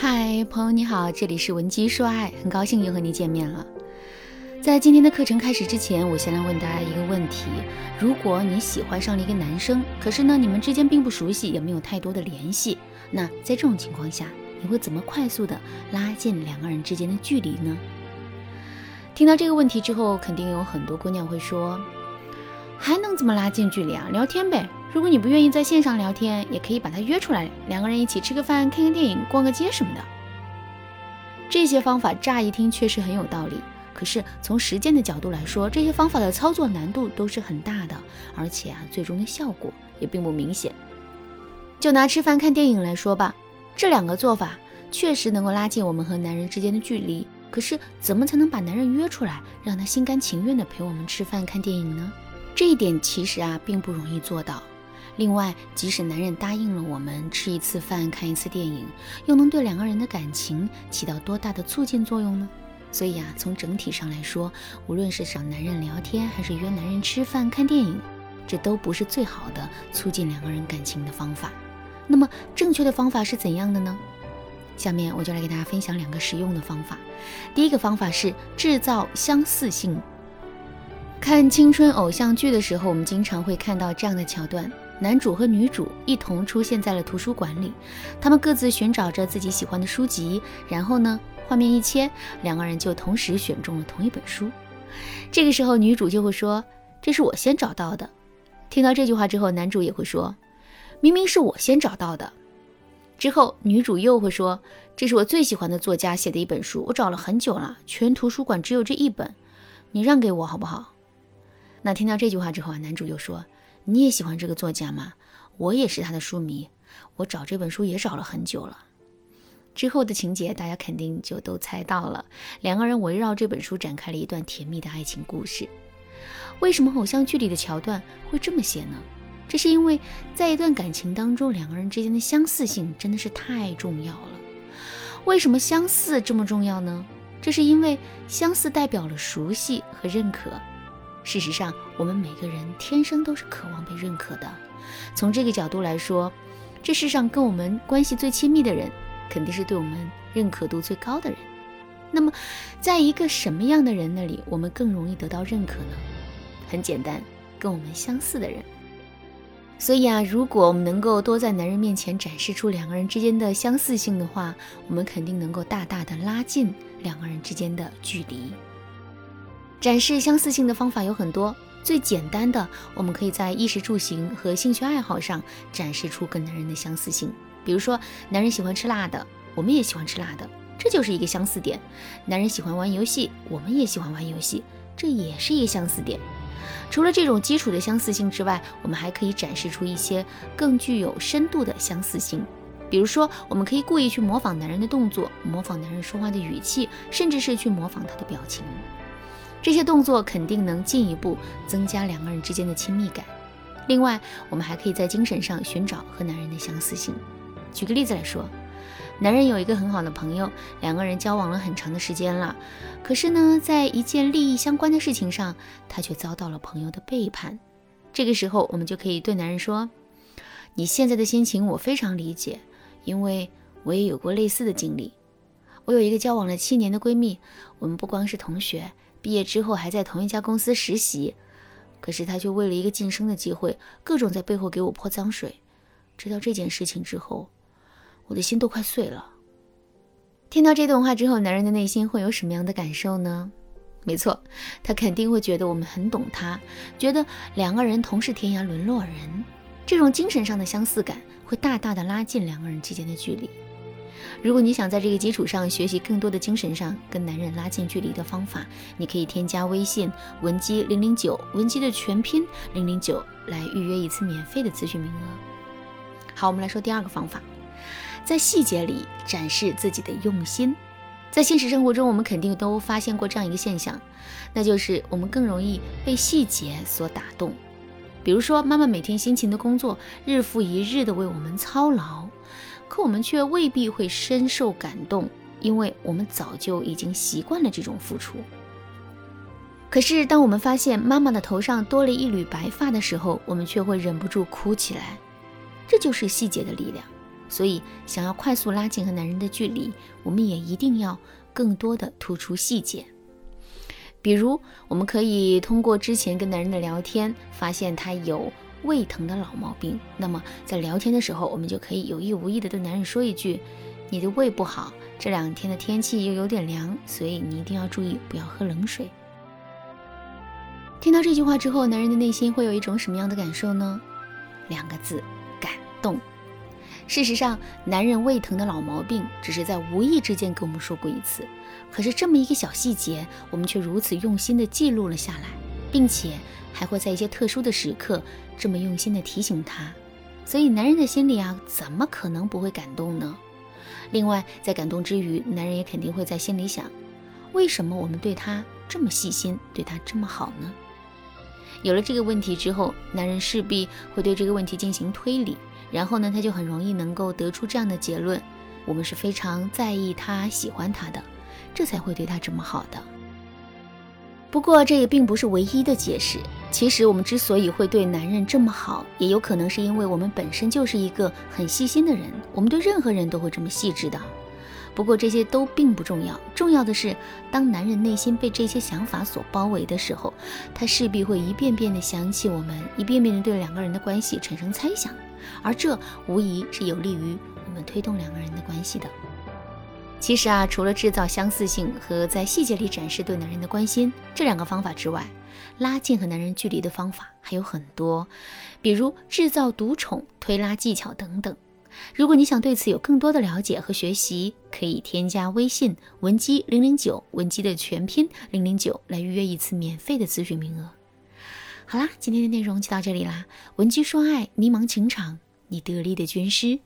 嗨，朋友你好，这里是文姬说爱，很高兴又和你见面了。在今天的课程开始之前，我先来问大家一个问题：如果你喜欢上了一个男生，可是呢你们之间并不熟悉，也没有太多的联系，那在这种情况下，你会怎么快速的拉近两个人之间的距离呢？听到这个问题之后，肯定有很多姑娘会说，还能怎么拉近距离啊？聊天呗。如果你不愿意在线上聊天，也可以把他约出来，两个人一起吃个饭、看个电影、逛个街什么的。这些方法乍一听确实很有道理，可是从实践的角度来说，这些方法的操作难度都是很大的，而且啊，最终的效果也并不明显。就拿吃饭、看电影来说吧，这两个做法确实能够拉近我们和男人之间的距离。可是，怎么才能把男人约出来，让他心甘情愿地陪我们吃饭、看电影呢？这一点其实啊，并不容易做到。另外，即使男人答应了我们吃一次饭、看一次电影，又能对两个人的感情起到多大的促进作用呢？所以啊，从整体上来说，无论是找男人聊天，还是约男人吃饭、看电影，这都不是最好的促进两个人感情的方法。那么，正确的方法是怎样的呢？下面我就来给大家分享两个实用的方法。第一个方法是制造相似性。看青春偶像剧的时候，我们经常会看到这样的桥段。男主和女主一同出现在了图书馆里，他们各自寻找着自己喜欢的书籍，然后呢，画面一切，两个人就同时选中了同一本书。这个时候，女主就会说：“这是我先找到的。”听到这句话之后，男主也会说：“明明是我先找到的。”之后，女主又会说：“这是我最喜欢的作家写的一本书，我找了很久了，全图书馆只有这一本，你让给我好不好？”那听到这句话之后啊，男主又说。你也喜欢这个作家吗？我也是他的书迷，我找这本书也找了很久了。之后的情节大家肯定就都猜到了，两个人围绕这本书展开了一段甜蜜的爱情故事。为什么偶像剧里的桥段会这么写呢？这是因为在一段感情当中，两个人之间的相似性真的是太重要了。为什么相似这么重要呢？这是因为相似代表了熟悉和认可。事实上，我们每个人天生都是渴望被认可的。从这个角度来说，这世上跟我们关系最亲密的人，肯定是对我们认可度最高的人。那么，在一个什么样的人那里，我们更容易得到认可呢？很简单，跟我们相似的人。所以啊，如果我们能够多在男人面前展示出两个人之间的相似性的话，我们肯定能够大大的拉近两个人之间的距离。展示相似性的方法有很多，最简单的，我们可以在衣食住行和兴趣爱好上展示出跟男人的相似性。比如说，男人喜欢吃辣的，我们也喜欢吃辣的，这就是一个相似点；男人喜欢玩游戏，我们也喜欢玩游戏，这也是一个相似点。除了这种基础的相似性之外，我们还可以展示出一些更具有深度的相似性。比如说，我们可以故意去模仿男人的动作，模仿男人说话的语气，甚至是去模仿他的表情。这些动作肯定能进一步增加两个人之间的亲密感。另外，我们还可以在精神上寻找和男人的相似性。举个例子来说，男人有一个很好的朋友，两个人交往了很长的时间了，可是呢，在一件利益相关的事情上，他却遭到了朋友的背叛。这个时候，我们就可以对男人说：“你现在的心情我非常理解，因为我也有过类似的经历。我有一个交往了七年的闺蜜，我们不光是同学。”毕业之后还在同一家公司实习，可是他却为了一个晋升的机会，各种在背后给我泼脏水。知道这件事情之后，我的心都快碎了。听到这段话之后，男人的内心会有什么样的感受呢？没错，他肯定会觉得我们很懂他，觉得两个人同是天涯沦落人，这种精神上的相似感会大大的拉近两个人之间的距离。如果你想在这个基础上学习更多的精神上跟男人拉近距离的方法，你可以添加微信文姬零零九，文姬的全拼零零九来预约一次免费的咨询名额。好，我们来说第二个方法，在细节里展示自己的用心。在现实生活中，我们肯定都发现过这样一个现象，那就是我们更容易被细节所打动。比如说，妈妈每天辛勤的工作，日复一日的为我们操劳。可我们却未必会深受感动，因为我们早就已经习惯了这种付出。可是，当我们发现妈妈的头上多了一缕白发的时候，我们却会忍不住哭起来。这就是细节的力量。所以，想要快速拉近和男人的距离，我们也一定要更多的突出细节。比如，我们可以通过之前跟男人的聊天，发现他有胃疼的老毛病。那么，在聊天的时候，我们就可以有意无意的对男人说一句：“你的胃不好，这两天的天气又有点凉，所以你一定要注意，不要喝冷水。”听到这句话之后，男人的内心会有一种什么样的感受呢？两个字：感动。事实上，男人胃疼的老毛病只是在无意之间跟我们说过一次，可是这么一个小细节，我们却如此用心的记录了下来，并且还会在一些特殊的时刻这么用心的提醒他。所以，男人的心里啊，怎么可能不会感动呢？另外，在感动之余，男人也肯定会在心里想：为什么我们对他这么细心，对他这么好呢？有了这个问题之后，男人势必会对这个问题进行推理。然后呢，他就很容易能够得出这样的结论：我们是非常在意他、喜欢他的，这才会对他这么好的。不过，这也并不是唯一的解释。其实，我们之所以会对男人这么好，也有可能是因为我们本身就是一个很细心的人。我们对任何人都会这么细致的。不过，这些都并不重要。重要的是，当男人内心被这些想法所包围的时候，他势必会一遍遍地想起我们，一遍遍地对两个人的关系产生猜想。而这无疑是有利于我们推动两个人的关系的。其实啊，除了制造相似性和在细节里展示对男人的关心这两个方法之外，拉近和男人距离的方法还有很多，比如制造独宠、推拉技巧等等。如果你想对此有更多的了解和学习，可以添加微信文姬零零九，文姬的全拼零零九，来预约一次免费的咨询名额。好啦，今天的内容就到这里啦。文姬说爱，迷茫情场，你得力的军师。